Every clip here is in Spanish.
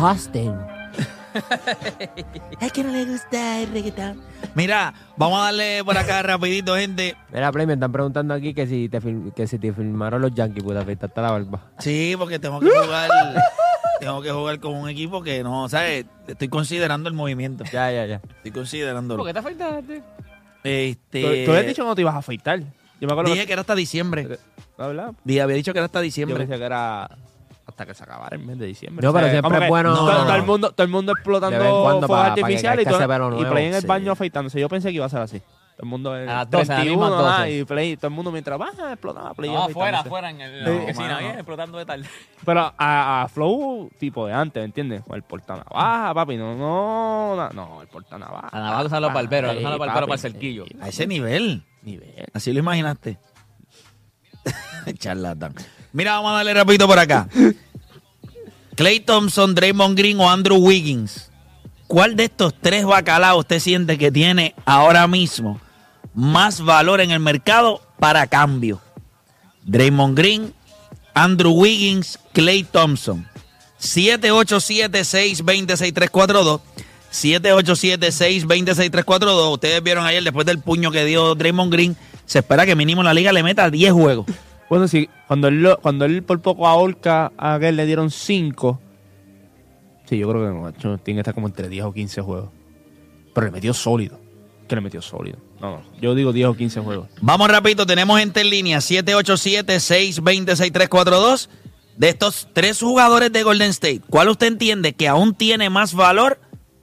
Austin. Es que no le gusta el reggaetón. Mira, vamos a darle por acá rapidito, gente. Mira, Play, me están preguntando aquí que si te, que si te filmaron los Yankees, puta, afeitarte la barba. Sí, porque tengo que jugar. tengo que jugar con un equipo que no, ¿sabes? Estoy considerando el movimiento. Ya, ya, ya. Estoy considerando. ¿Por qué te afeitaste? Este. Tú, tú habías dicho que no te ibas a afeitar. Yo me acuerdo Dije que era hasta diciembre. Dije, había dicho que era hasta Yo diciembre. pensé que era hasta que se acabara el mes de diciembre. No, pero siempre es bueno- Todo, No, no, todo el mundo, todo el mundo explotando fuegos artificiales y, todo- y Play en el sí. baño afeitándose. Yo pensé que iba a ser así. Todo el mundo en A las 12, a las 31, mismas ah, 12. y Play, todo el mundo mientras baja explotaba Play No, afuera, afuera, en el, No, la oficina, explotando de tal. Pero a, a Flow tipo de antes, ¿me entiendes? Con el portanavaja, papi, no, no, no, no, el portanavaja. A navaja usan los barberos, usan los barberos para el cerquillo. sí, A ese nivel. Nivel. Así lo imaginaste. Charlatán. Mira, vamos a darle rapidito por acá. Clay Thompson, Draymond Green o Andrew Wiggins. ¿Cuál de estos tres bacalaos usted siente que tiene ahora mismo más valor en el mercado para cambio? Draymond Green, Andrew Wiggins, Clay Thompson. 787-620-6342. 787-620-6342. Ustedes vieron ayer, después del puño que dio Draymond Green, se espera que mínimo la liga le meta 10 juegos. Bueno, sí, cuando él, cuando él por poco a Orca a aquel le dieron 5. Sí, yo creo que macho, tiene que estar como entre 10 o 15 juegos. Pero le metió sólido. Que le metió sólido. No, no, yo digo 10 o 15 juegos. Vamos rapidito, tenemos gente en línea, 787-620-6342. De estos tres jugadores de Golden State, ¿cuál usted entiende que aún tiene más valor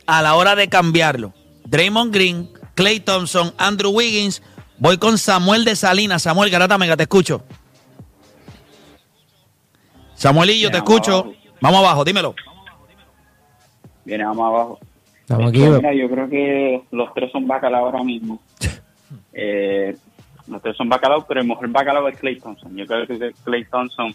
a la hora de cambiarlo? Draymond Green, Clay Thompson, Andrew Wiggins. Voy con Samuel de Salinas. Samuel Garata Mega, te escucho. Samuelillo, te escucho. abajo. Vamos abajo, dímelo. Viene, vamos abajo. Estamos aquí. Mira, yo creo que los tres son bacalao ahora mismo. Eh, los tres son bacalao, pero el mejor bacalao es Clay Thompson. Yo creo que Clay Thompson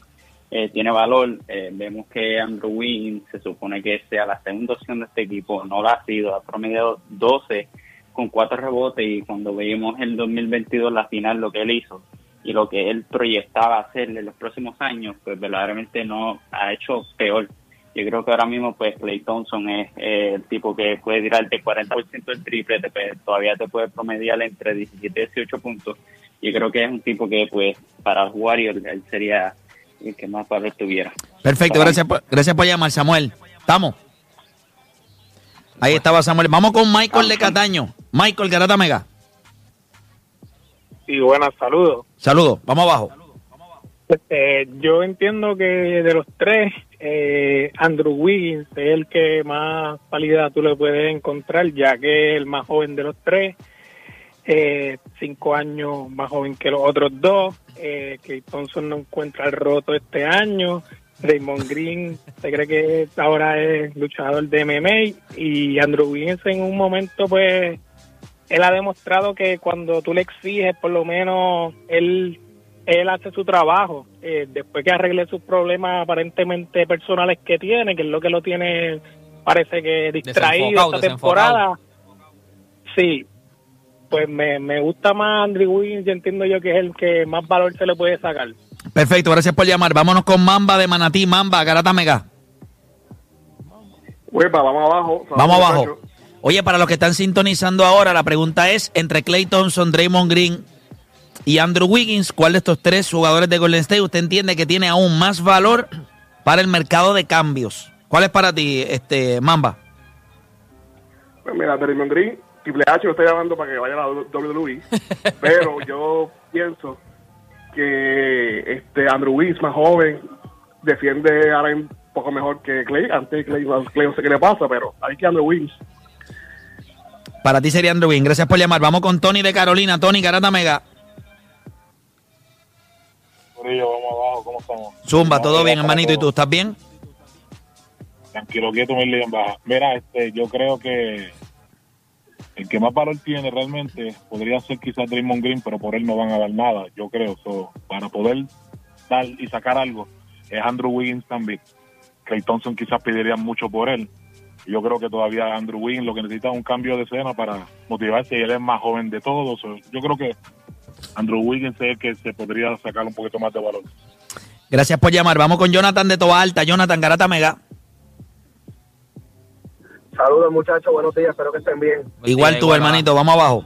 eh, tiene valor. Eh, vemos que Andrew Wiggins se supone que sea la segunda opción de este equipo. No lo ha sido. Ha promediado 12 con cuatro rebotes y cuando veíamos el 2022 la final, lo que él hizo y lo que él proyectaba hacer en los próximos años, pues verdaderamente no ha hecho peor. Yo creo que ahora mismo pues Clay Thompson es eh, el tipo que puede tirarte 40% del triple, te puede- todavía te puede promediar entre 17 y 18 puntos. Yo creo que es un tipo que pues para los Warriors él sería el que más valor tuviera. Perfecto, gracias por, gracias por llamar, Samuel. ¿Estamos? Ahí estaba Samuel. Vamos con Michael de Cataño. Michael Garata Mega. Sí, buenas, saludos. Saludos, vamos abajo. Eh, yo entiendo que de los tres, eh, Andrew Wiggins es el que más calidad tú le puedes encontrar, ya que es el más joven de los tres, eh, cinco años más joven que los otros dos. Eh, Clay Thompson no encuentra el roto este año. Raymond Green se cree que ahora es luchador de MMA y Andrew Wiggins en un momento pues él ha demostrado que cuando tú le exiges, por lo menos él él hace su trabajo. Eh, después que arregle sus problemas aparentemente personales que tiene, que es lo que lo tiene, parece que distraído Desenfocado, esta temporada. Sí, pues me, me gusta más Andrew Wiggins y entiendo yo que es el que más valor se le puede sacar. Perfecto, gracias por llamar. Vámonos con Mamba de Manatí. Mamba, Garata Mega. Huepa, vamos abajo. Vamos abajo. Oye, para los que están sintonizando ahora, la pregunta es, entre Clay Thompson, Draymond Green y Andrew Wiggins, ¿cuál de estos tres jugadores de Golden State usted entiende que tiene aún más valor para el mercado de cambios? ¿Cuál es para ti, este Mamba? Pues mira, Draymond Green, Triple H lo está llamando para que vaya a la WWE, pero yo pienso que este Andrew Wiggins, más joven, defiende ahora un poco mejor que Clay. Antes Clay, Clay no sé qué le pasa, pero hay que Andrew Wiggins. Para ti sería Andrew Wiggins. Gracias por llamar. Vamos con Tony de Carolina. Tony, Garata Mega. Corillo, vamos abajo, ¿cómo estamos? Zumba, todo bien, hermanito. ¿Y tú estás bien? Tranquilo, quieto, mi en baja. Mira, este, yo creo que el que más valor tiene realmente podría ser quizás Draymond Green, pero por él no van a dar nada, yo creo. So, para poder dar y sacar algo es Andrew Wiggins también. Clay Thompson quizás pediría mucho por él. Yo creo que todavía Andrew Wiggins lo que necesita es un cambio de escena para motivarse y él es más joven de todos. Yo creo que Andrew Wiggins es el que se podría sacar un poquito más de valor. Gracias por llamar. Vamos con Jonathan de Toba Alta. Jonathan, Garata Mega. Saludos muchachos, buenos días, espero que estén bien. Igual tú, hermanito. Vamos abajo.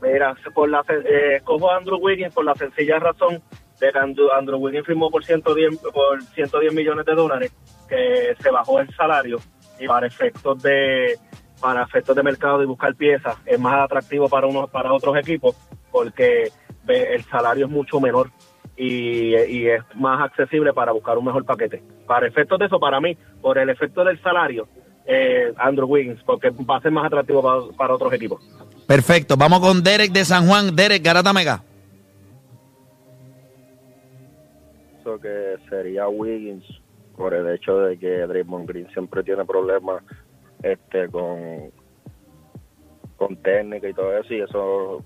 Mira, por la, eh, escojo a Andrew Wiggins por la sencilla razón de que Andrew, Andrew Wiggins firmó por 110, por 110 millones de dólares, que se bajó el salario y para efectos de para efectos de mercado y buscar piezas es más atractivo para unos para otros equipos porque el salario es mucho menor y, y es más accesible para buscar un mejor paquete. Para efectos de eso, para mí, por el efecto del salario, eh, Andrew Wiggins, porque va a ser más atractivo para, para otros equipos. Perfecto. Vamos con Derek de San Juan. Derek, Garata Mega. Pienso que sería Wiggins por el hecho de que Draymond Green siempre tiene problemas este con con técnica y todo eso y eso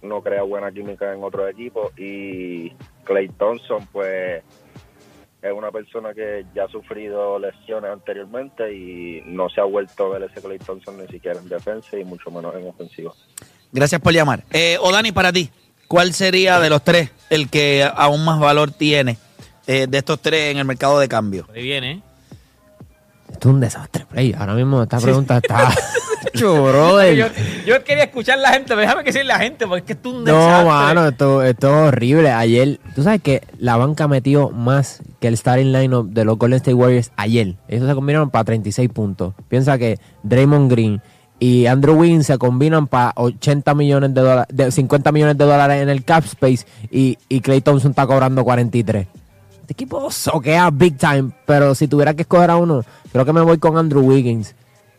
no crea buena química en otros equipos y Clay Thompson pues es una persona que ya ha sufrido lesiones anteriormente y no se ha vuelto a ver ese Clay Thompson ni siquiera en defensa y mucho menos en ofensiva. Gracias por llamar. Eh, Odani, para ti, ¿cuál sería de los tres el que aún más valor tiene eh, de estos tres en el mercado de cambio? Ahí viene, ¿eh? Esto es un desastre, Play. Ahora mismo esta pregunta está... Brother. Yo, yo quería escuchar la gente, pero déjame que sea la gente, porque es que esto es un No, desastre. mano, esto, esto es horrible. Ayer, tú sabes que la banca metió más que el starting lineup de los Golden State Warriors ayer. Ellos se combinaron para 36 puntos. Piensa que Draymond Green y Andrew Wiggins se combinan para 80 millones de dólares, de 50 millones de dólares en el cap space y, y Clay Thompson está cobrando 43. Este equipo soquea big time, pero si tuviera que escoger a uno, creo que me voy con Andrew Wiggins.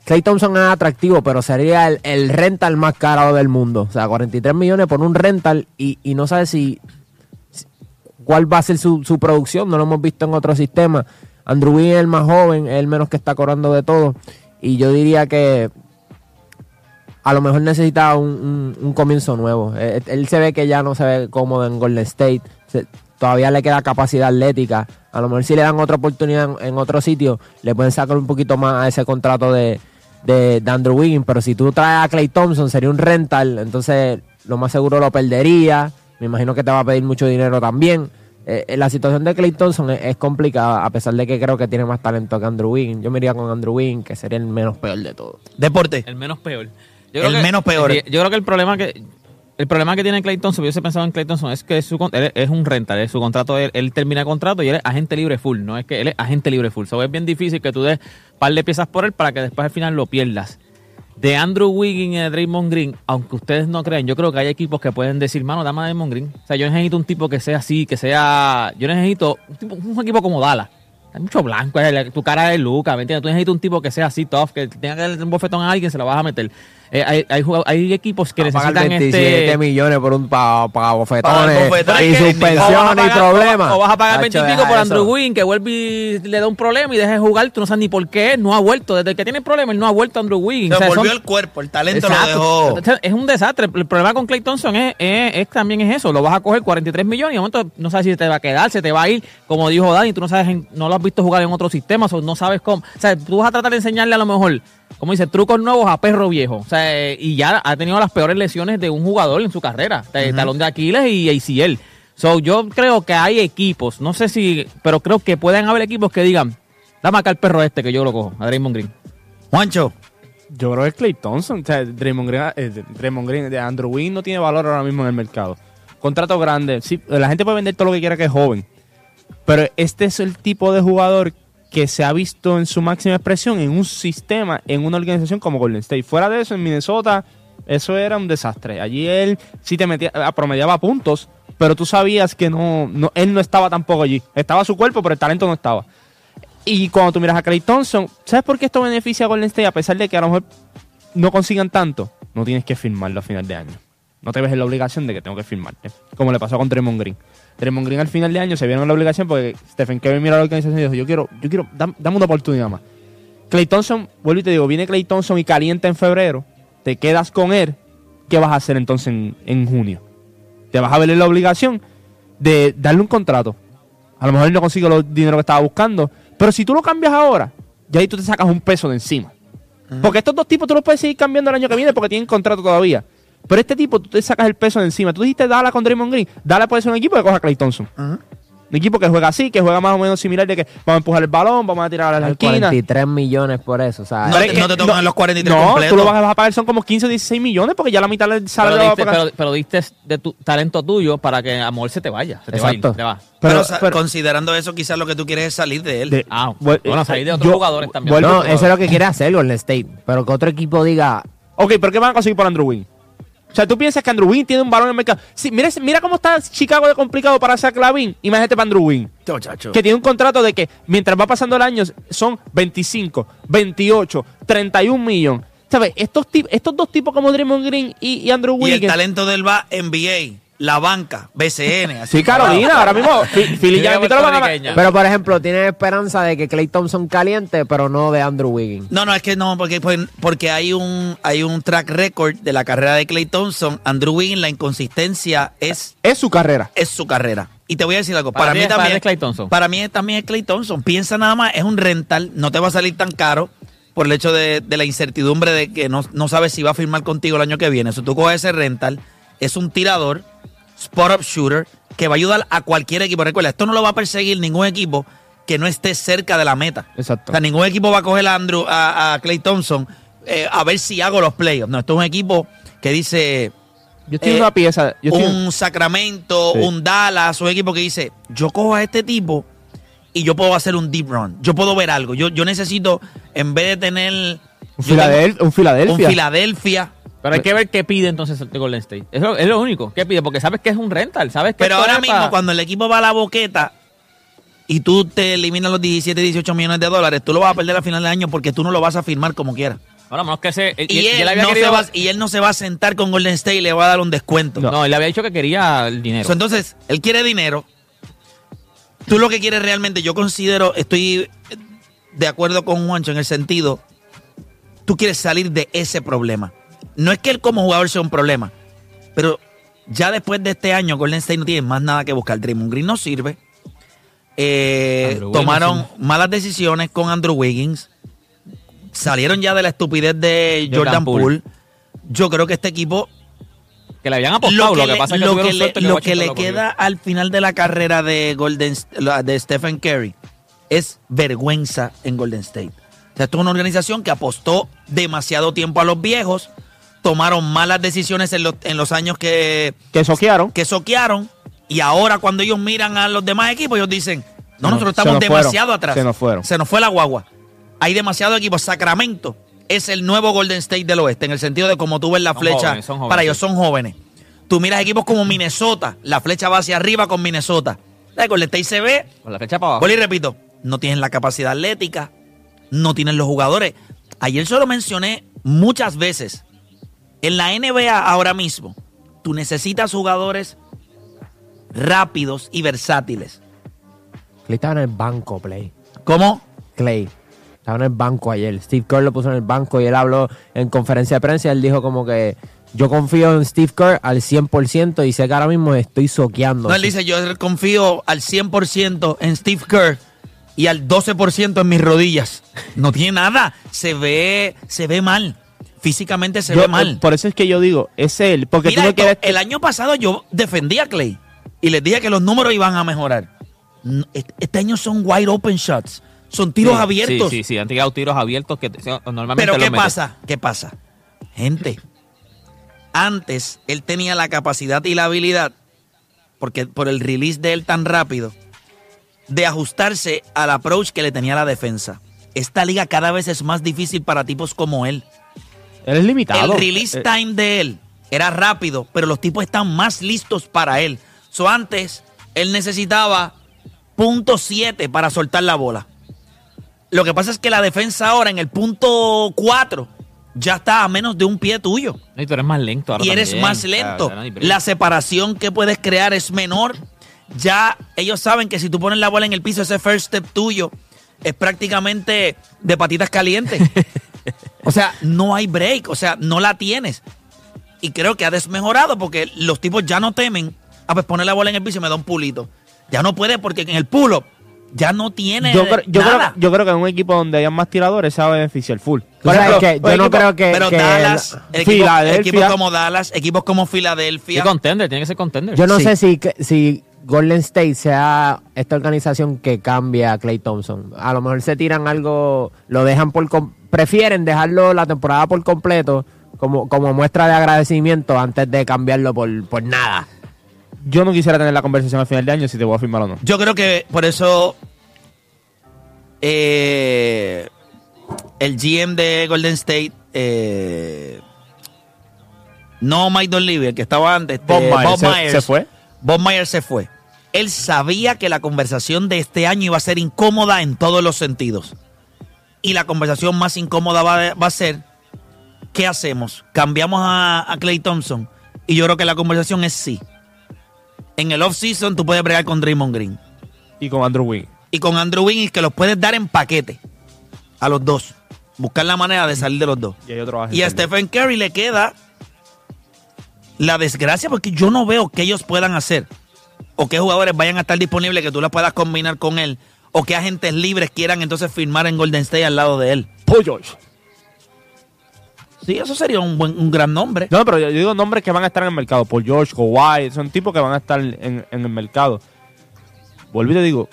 Clay Thompson es atractivo, pero sería el, el rental más caro del mundo. O sea, 43 millones por un rental y, y no sabes si, cuál va a ser su, su producción. No lo hemos visto en otro sistema. Andrew Wiggins es el más joven, es el menos que está cobrando de todo. Y yo diría que a lo mejor necesita un, un- comienzo nuevo. Eh, Él, se ve que ya no se ve cómodo en Golden State. Todavía le queda capacidad atlética. A lo mejor si le dan otra oportunidad en, en otro sitio, le pueden sacar un poquito más a ese contrato de, de, de Andrew Wiggins. Pero si tú traes a Clay Thompson, sería un rental. Entonces, lo más seguro lo perdería. Me imagino que te va a pedir mucho dinero también. Eh, eh, la situación de Clay Thompson es, es complicada, a pesar de que creo que tiene más talento que Andrew Wiggins. Yo me iría con Andrew Wiggins, que sería el menos peor de todo. Deporte. El menos peor. El menos peor. Yo creo que el problema que el problema que tiene Clay Thompson, yo he pensado en Clay es que él es un rental, su contrato, él, él termina contrato y él es agente libre full, no es que él es agente libre full. So, es bien difícil que tú des un par de piezas por él para que después al final lo pierdas. De Andrew Wiggins y de Draymond Green, aunque ustedes no crean, yo creo que hay equipos que pueden decir, mano, dame a Draymond Green. O sea, yo necesito un tipo que sea así, que sea. Yo necesito un, un equipo como Dallas. Hay mucho blanco, eh, tu cara de Luca, ¿me entiendes? Tú necesitas un tipo que sea así tough, que tenga que darle un bofetón a alguien, se lo vas a meter. Eh, hay, hay, jugado- hay equipos que necesitan 27 este... millones por un pa, pa Para bofetones bofetones y suspensiones y problemas. O, o vas a pagar Tacho, 20 y pico deja por. Andrew Wiggins, que vuelve y le da un problema y deja de jugar. Tú no sabes ni por qué. No ha vuelto. Desde que tiene el problema, él no ha vuelto Andrew Wiggins. Se O sea, volvió son- el cuerpo, el talento Exacto. lo dejó. Es un desastre. El problema con Clay Thompson es, es- es también es eso. Lo vas a coger 43 millones y de momento no sabes si te va a quedar, se te va a ir. Como dijo Dani, tú no sabes, no lo has visto jugar en otros sistemas o no sabes cómo. O sea, tú vas a tratar de enseñarle a lo mejor, como dice, trucos nuevos a perro viejo. O sea, eh, y ya ha tenido las peores lesiones de un jugador en su carrera. Talón de Aquiles y ACL. So, yo creo que hay equipos, no sé si, pero creo que pueden haber equipos que digan, dame acá el perro este que yo lo cojo, a Draymond Green. Juancho. Yo creo que es Clay Thompson. O sea, Draymond Green, eh, Draymond Green, de Andrew Wiggins no tiene valor ahora mismo en el mercado. Contrato grande. Sí, la gente puede vender todo lo que quiera que es joven. Pero este es el tipo de jugador que se ha visto en su máxima expresión en un sistema, en una organización como Golden State. Fuera de eso, en Minnesota, eso era un desastre. Allí él sí te metía, eh, promediaba puntos, pero tú sabías que no, no, él no estaba tampoco allí. Estaba su cuerpo, pero el talento no estaba. Y cuando tú miras a Clay Thompson, ¿sabes por qué esto beneficia a Golden State? A pesar de que a lo mejor no consigan tanto, no tienes que firmarlo a final de año. No te ves en la obligación de que tengo que firmarte. Como le pasó con Draymond Green. Draymond Green al final de año se vieron en la obligación porque Stephen Curry miró a la organización y dijo, yo quiero, yo quiero, dam- dame una oportunidad más. Clay Thompson, vuelvo y te digo, viene Clay Thompson y calienta en febrero, te quedas con él, ¿qué vas a hacer entonces en, en junio? Te vas a ver en la obligación de darle un contrato. A lo mejor él no consigue los dinero que estaba buscando, pero si tú lo cambias ahora, ya ahí tú te sacas un peso de encima. Porque estos dos tipos tú los puedes seguir cambiando el año que viene porque tienen contrato todavía. Pero este tipo, tú te sacas el peso de encima. Tú dijiste Dala con Draymond Green. Dala puede ser un equipo que coja a Clay Thompson. Un equipo que juega así, que juega más o menos similar de que vamos a empujar el balón, vamos a tirar a la Hay esquina. 43 millones por eso. O sea, No te- no te tocan los 43 No, completos. tú lo vas a, pagar, son como 15 o 16 millones porque ya la mitad del Pero salario a diste, pagar. pero, pero diste de tu talento tuyo para que Amor se te vaya. Se te Exacto. va, te va. Pero, Pero- pero- considerando eso, quizás lo que tú quieres es salir de él. De- Ah, Bueno, bueno, eh, salir de otros yo- jugadores también. vuelvo- no, eso es lo que quiere hacer Golden State. Pero que otro equipo diga, Ok, pero ¿qué van a conseguir por Andrew Wynn? O sea, tú piensas que Andrew Wynn tiene un balón en el mercado. Sí, mira, mira cómo está Chicago de complicado para Zach Lavin. Imagínate para Andrew Wynn. Muchacho. Que tiene un contrato de que mientras va pasando el año son 25, 28, 31 millones. ¿Sabes? Estos, estos dos tipos como Draymond Green y, y Andrew Y el Wiggins. talento del va NBA, la banca, BCN. así. Sí, Carolina, ahora mismo. Philly ya invitó a la pero por ejemplo, tiene esperanza de que Clay Thompson caliente, pero no de Andrew Wiggins. No, no, es que no, porque, pues, porque hay un hay un track record de la carrera de Clay Thompson. Andrew Wiggins, la inconsistencia es, Es su carrera. es su carrera. Y te voy a decir algo. Para Para, mí es- para también. él es Klay Thompson. Para mí también es Clay Thompson. Piensa nada más, es un rental, no te va a salir tan caro por el hecho de, de la incertidumbre de que no, no sabes si va a firmar contigo el año que viene. Si tú coges ese rental, es un tirador, spot-up shooter, que va a ayudar a cualquier equipo. Recuerda, esto no lo va a perseguir ningún equipo que no esté cerca de la meta. Exacto. O sea, ningún equipo va a coger a Andrew, a, a Clay Thompson eh, a ver si hago los playoffs. No, esto es un equipo que dice Yo estoy eh, una pieza. Yo estoy en- un Sacramento, Sí. un Dallas, un equipo que dice, yo cojo a este tipo y yo puedo hacer un deep run. Yo puedo ver algo. Yo, yo necesito, en vez de tener un, yo Filadel- tengo un Filadelfia. un Filadelfia, Pero hay que ver qué pide entonces el Golden State. Es lo, es lo único. ¿Qué pide? Porque sabes que es un rental. Sabes que pero ahora mismo cuando el equipo va a la boqueta y tú te eliminas los 17, 18 millones de dólares, tú lo vas a perder a final de año porque tú no lo vas a firmar como quieras. Ahora, menos que ese. Y, él no se va, y él no se va a sentar con Golden State y le va a dar un descuento. No. él le había dicho que quería el dinero. So, entonces, él quiere dinero. Tú lo que quieres realmente, yo considero, estoy de acuerdo con Juancho en el sentido, tú quieres salir de ese problema. No es que él como jugador sea un problema, pero ya después de este año, Golden State no tiene más nada que buscar. Draymond Green no sirve. Eh, tomaron malas decisiones con Andrew Wiggins. Salieron ya de la estupidez de Jordan Jordan Poole. Poole. Yo creo que este equipo que le habían apostado. Lo que, le- pasa es que lo que le- que lo que queda al final de la carrera de Golden de Stephen Curry es vergüenza en Golden State. O sea, esto es una organización que apostó demasiado tiempo a los viejos, tomaron malas decisiones en los, en los años que, Que soquearon. que soquearon, y ahora cuando ellos miran a los demás equipos, ellos dicen, no, No, nosotros estamos nos fueron, demasiado atrás. se nos fueron. Se nos fue la guagua. Hay demasiado equipos. Sacramento es el nuevo Golden State del oeste, en el sentido de como tú ves la Son flecha, jóvenes, son jóvenes, para ellos son jóvenes. Tú miras equipos como Minnesota, la flecha va hacia arriba con Minnesota. La de Golden State se ve, Con la flecha para abajo. vuelvo y repito, no tienen la capacidad atlética, no tienen los jugadores. Ayer se lo mencioné muchas veces. En la NBA ahora mismo, tú necesitas jugadores rápidos y versátiles. Clay estaba en el banco, Play. ¿Cómo? Clay. Estaba en el banco ayer. Steve Kerr lo puso en el banco y él habló en conferencia de prensa. Él dijo como que yo confío en Steve Kerr al 100% y sé que ahora mismo estoy soqueando. No, él dice, yo confío al 100% en Steve Kerr y al 12% en mis rodillas. No tiene nada. Se ve, se ve mal. Físicamente se Yo- ve mal. Por eso es que yo digo, es él. Porque Mira tú no esto, quieres. el año pasado yo defendí a Clay y les dije que los números iban a mejorar. No, Este año son wide open shots. Son tiros Sí, abiertos. Sí, sí, sí. Han tirado tiros abiertos que te- normalmente Pero ¿qué pasa? ¿Qué pasa? Gente, antes él tenía la capacidad y la habilidad, porque por el release de él tan rápido, de ajustarse al approach que le tenía la defensa. Esta liga cada vez es más difícil para tipos como él. Él es limitado. El release Eh, time de él era rápido, pero los tipos están más listos para él. So antes, él necesitaba punto .7 para soltar la bola. Lo que pasa es que la defensa ahora en el punto 4 ya está a menos de un pie tuyo. Y tú eres más lento ahora y eres también. más lento. no. La separación que puedes crear es menor. Ya ellos saben que si tú pones la bola en el piso, ese first step tuyo es prácticamente de patitas calientes. o sea, no hay break, o sea, no la tienes. Y creo que ha desmejorado porque los tipos ya no temen a pues poner la bola en el piso y me da un pulito. Ya no puede porque en el pull-up ya no tiene Yo, creo- yo, creo, nada. yo creo que en un equipo donde hayan más tiradores se va a beneficiar full. Tú sabes que yo un no equipo- creo que- Pero que Dallas, el- equipos, Filadelfia. equipos como Dallas, equipos como Filadelfia. Sí, contender, tiene que ser contender. Yo no Sí. sé si, si Golden State sea esta organización que cambia a Clay Thompson. A lo mejor se tiran algo, lo dejan por... prefieren dejarlo la temporada por completo como, como muestra de agradecimiento antes de cambiarlo por, por nada. Yo no quisiera tener la conversación al final de año si te voy a firmar o no. Yo creo que por eso eh, el GM de Golden State, eh, no Mike Dunleavy, el que estaba antes, este, Bob Myers, Bob se- Myers, se fue. Bob Myers se fue. Él sabía que la conversación de este año iba a ser incómoda en todos los sentidos. Y la conversación más incómoda va, va a ser, ¿qué hacemos? ¿Cambiamos a, a Clay Thompson? Y yo creo que la conversación es sí. En el off-season tú puedes bregar con Draymond Green Y con Andrew Wiggins. y con Andrew Wiggins que los puedes dar en paquete a los dos. Buscar la manera de salir de los dos. Y Y a. Stephen Curry le queda la desgracia porque yo no veo que ellos puedan hacer o qué jugadores vayan a estar disponibles que tú las puedas combinar con él o qué agentes libres quieran entonces firmar en Golden State al lado de él. Paul George. Sí, eso sería un buen un gran nombre. No, pero yo, digo nombres que van a estar en el mercado. Paul George, Kawhi, son tipos que van a estar en, en el mercado. Vuelvo y te digo.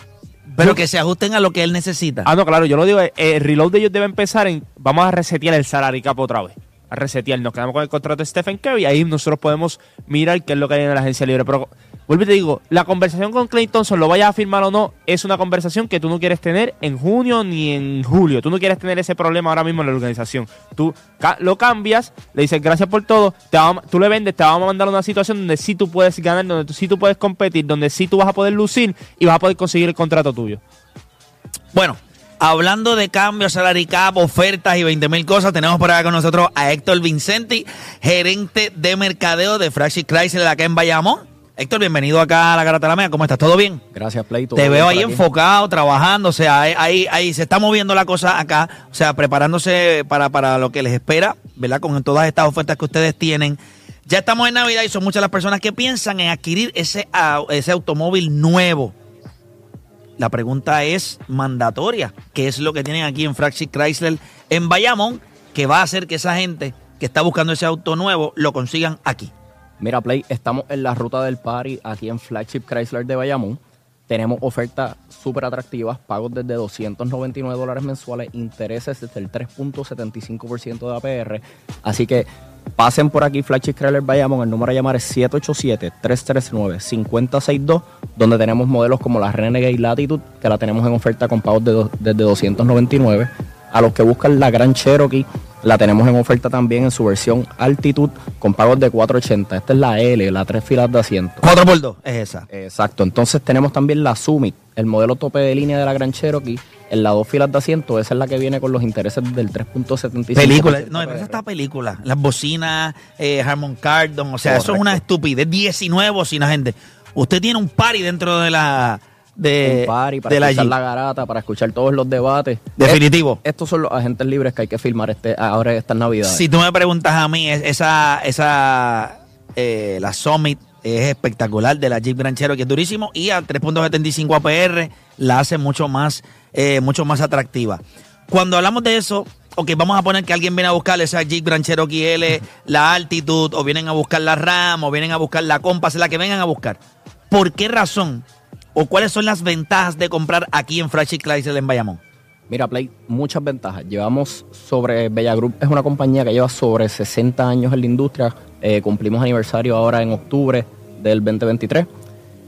Pero yo- que se ajusten a lo que él necesita. Ah, no, claro, yo lo digo. eh, El reload de ellos debe empezar en. Vamos a resetear el salary cap otra vez. A resetear. Nos quedamos con el contrato de Stephen Curry. Ahí nosotros podemos mirar qué es lo que hay en la agencia libre. Pero vuelvo y te digo. La conversación con Clay Thompson, lo vayas a firmar o no, es una conversación que tú no quieres tener en junio ni en julio. Tú no quieres tener ese problema ahora mismo en la organización. Tú lo cambias, le dices gracias por todo. Te tú le vendes, te vamos a mandar a una situación donde sí tú puedes ganar, donde sí tú puedes competir, donde sí tú vas a poder lucir y vas a poder conseguir el contrato tuyo. Bueno, hablando de cambios, salary cap, ofertas y 20 mil cosas, tenemos por acá con nosotros a Héctor Vincenti, gerente de mercadeo de Flagship Chrysler acá en Bayamón. Héctor, bienvenido acá a la Garata La Mea. ¿Cómo estás? ¿Todo bien? Gracias, Play. Te veo ahí aquí. enfocado, trabajando, o sea, ahí, ahí, ahí se está moviendo la cosa acá, o sea, preparándose para, para lo que les espera, ¿verdad? Con todas estas ofertas que ustedes tienen. Ya estamos en Navidad y son muchas las personas que piensan en adquirir ese, ese automóvil nuevo. La pregunta es mandatoria. ¿Qué es lo que tienen aquí en Flagship Chrysler en Bayamón que va a hacer que esa gente que está buscando ese auto nuevo lo consigan aquí? Mira, Play, estamos en la ruta del party aquí en Flagship Chrysler de Bayamón. Tenemos ofertas súper atractivas, pagos desde 299 dólares mensuales, intereses desde el 3.75% de APR. Así que pasen por aquí, Flagship Chrysler Bayamón. El número a llamar es 787-339-5062, donde tenemos modelos como la Renegade Latitude, que la tenemos en oferta con pagos de desde 299. A los que buscan la Gran Cherokee, la tenemos en oferta también en su versión Altitude con pagos de 480. Esta es la L, la tres filas de asiento. 4x2 es esa. Exacto. Entonces tenemos también la Summit, el modelo tope de línea de la Gran Cherokee. En las dos filas de asiento, esa es la que viene con los intereses del 3.75. Película, no, pero esa está película. Las bocinas, eh, Harmon Kardon, o sea, eso es una estupidez. 19 bocinas, gente. Usted tiene un party dentro de la de, un party para de la escuchar la garata, para escuchar todos los debates. Definitivo. Es- estos son los agentes libres que hay que firmar este, ahora en estas navidades. Si tú me preguntas a mí, es- esa, esa eh, la Summit es espectacular de la Jeep Grand Cherokee, es durísimo y a 3.75 APR la hace mucho más, eh, mucho más atractiva. Cuando hablamos de eso, ok, vamos a poner que alguien viene a buscar esa Jeep Grand Cherokee L, la Altitude, o vienen a buscar la RAM, o vienen a buscar la Compass, la que vengan a buscar. ¿Por qué razón o cuáles son las ventajas de comprar aquí en Flagship Chrysler en Bayamón? Mira, Play, muchas ventajas. Llevamos sobre, Bella Group es una compañía que lleva sobre 60 años en la industria. Eh, cumplimos aniversario ahora en octubre del 2023.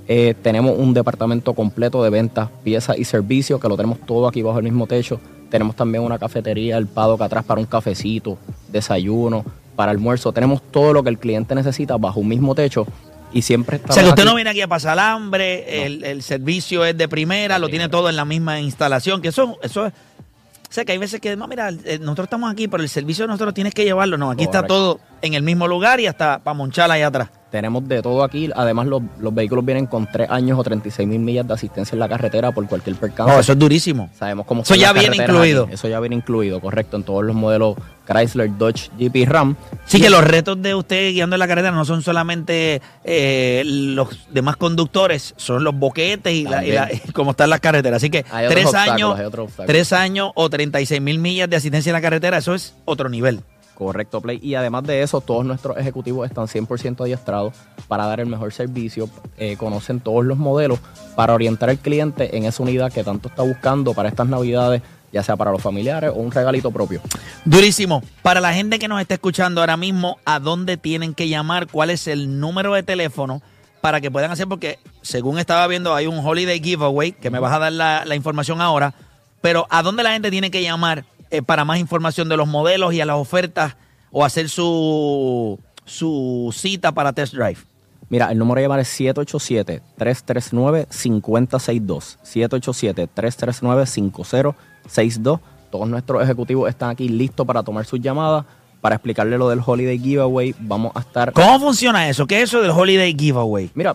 Eh, tenemos un departamento completo de ventas, piezas y servicios que lo tenemos todo aquí bajo el mismo techo. Tenemos también una cafetería, el paddock atrás para un cafecito, desayuno, para almuerzo. Tenemos todo lo que el cliente necesita bajo un mismo techo y siempre O estamos sea, que usted aquí- no viene aquí a pasar hambre, el, el servicio es de primera, lo tiene todo en la misma instalación, que eso, eso es... O sea, que hay veces que, no, mira, eh, nosotros estamos aquí, pero el servicio de nosotros tienes que llevarlo. No, aquí está todo en el mismo lugar y hasta para monchar allá atrás. Tenemos de todo aquí. Además, los, los vehículos vienen con 3 años o 36 mil millas de asistencia en la carretera por cualquier percance. No, eso es durísimo. Sabemos cómo Eso ya viene incluido. aquí. Eso ya viene incluido, correcto, en todos los modelos Chrysler, Dodge, Jeep y Ram. Sí, Y- que los retos de usted guiando en la carretera no son solamente eh, los demás conductores, son los boquetes y, la, y la- y cómo están las carreteras. Así que tres años, tres años o 36 mil millas de asistencia en la carretera, eso es otro nivel. Correcto, Play. Y además de eso, todos nuestros ejecutivos están 100% adiestrados para dar el mejor servicio. eh, conocen todos los modelos para orientar al cliente en esa unidad que tanto está buscando para estas navidades, ya sea para los familiares o un regalito propio. Durísimo. Para la gente que nos está escuchando ahora mismo, ¿a dónde tienen que llamar? ¿Cuál es el número de teléfono para que puedan hacer? Porque según estaba viendo, hay un holiday giveaway, que me vas a dar la, la información ahora. Pero ¿a dónde la gente tiene que llamar eh, para más información de los modelos y a las ofertas o hacer su, su cita para test drive? Mira, el número a llamar es 787-339-5062. 787-339-5062. Todos nuestros ejecutivos están aquí listos para tomar sus llamadas, para explicarle lo del Holiday Giveaway. Vamos a estar... ¿Cómo funciona eso? ¿Qué es eso del holiday giveaway? Mira,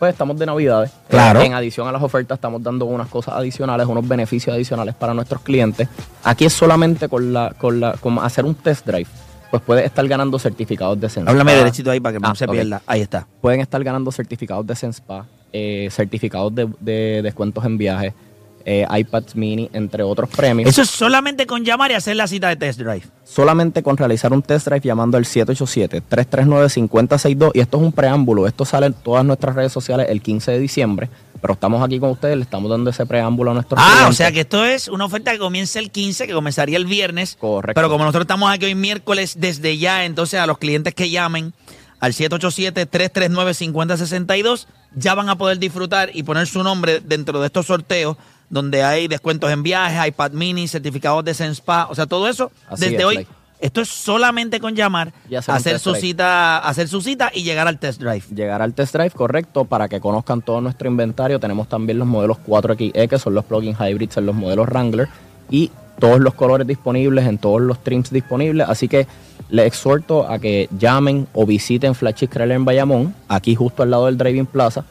pues estamos de Navidades. Claro. En adición a las ofertas, estamos dando unas cosas adicionales, unos beneficios adicionales para nuestros clientes. Aquí es solamente con la, con la, con hacer un test drive. Pues puedes estar ganando certificados de Senspa. Háblame derechito ahí para que no Ah, se pierda. Ahí está. Pueden estar ganando certificados de Senspa, eh, certificados de, de descuentos en viajes, eh, iPads mini, entre otros premios. Eso es solamente con llamar y hacer la cita de test drive. solamente con realizar un test drive llamando al 787-339-5062. Y esto es un preámbulo. Esto sale en todas nuestras redes sociales el 15 de diciembre. Pero estamos aquí con ustedes, le estamos dando ese preámbulo a nuestros Ah, o sea que esto es una oferta que comienza el 15, que comenzaría el viernes. Correcto. Pero como nosotros estamos aquí hoy miércoles, desde ya, entonces a los clientes que llamen al 787-339-5062, ya van a poder disfrutar y poner su nombre dentro de estos sorteos, donde hay descuentos en viajes, iPad mini, certificados de Senspa, o sea, todo eso Así desde es, hoy. Esto es solamente con llamar, hacer su drive. cita, hacer su cita y llegar al test drive. Llegar al test drive correcto para que conozcan todo nuestro inventario. Tenemos también los modelos 4XE, que son los plug-in hybrids en los modelos Wrangler. Y todos los colores disponibles en todos los trims disponibles. Así que les exhorto a que llamen o visiten Flagship Chrysler en Bayamón, aquí justo al lado del Driving Plaza.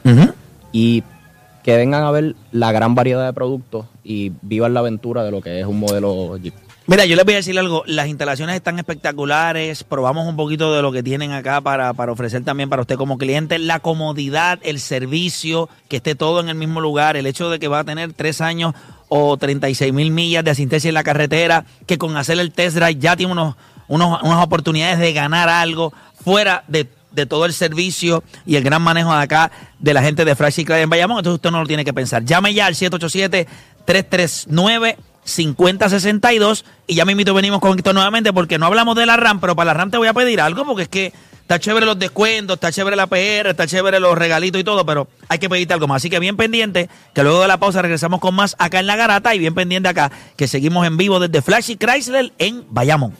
y que vengan a ver la gran variedad de productos y vivan la aventura de lo que es un modelo Jeep. Mira, yo les voy a decir algo. Las instalaciones están espectaculares. Probamos un poquito de lo que tienen acá para, para ofrecer también para usted como cliente. La comodidad, el servicio, que esté todo en el mismo lugar. El hecho de que va a tener tres años o 36 mil millas de asistencia en la carretera. Que con hacer el test drive ya tiene unos, unos- unas oportunidades de ganar algo fuera de, de todo el servicio y el gran manejo de acá de la gente de Flash Clyde en Bayamón. Entonces usted no lo tiene que pensar. Llame ya al 787 339 5062 y ya me invito venimos con esto nuevamente porque no hablamos de la RAM, pero para la RAM te voy a pedir algo porque es que está chévere los descuentos, está chévere la PR, está chévere los regalitos y todo, pero hay que pedirte algo más. Así que bien pendiente, que luego de la pausa regresamos con más acá en La Garata y bien pendiente acá, que seguimos en vivo desde Flashy Chrysler en Bayamón.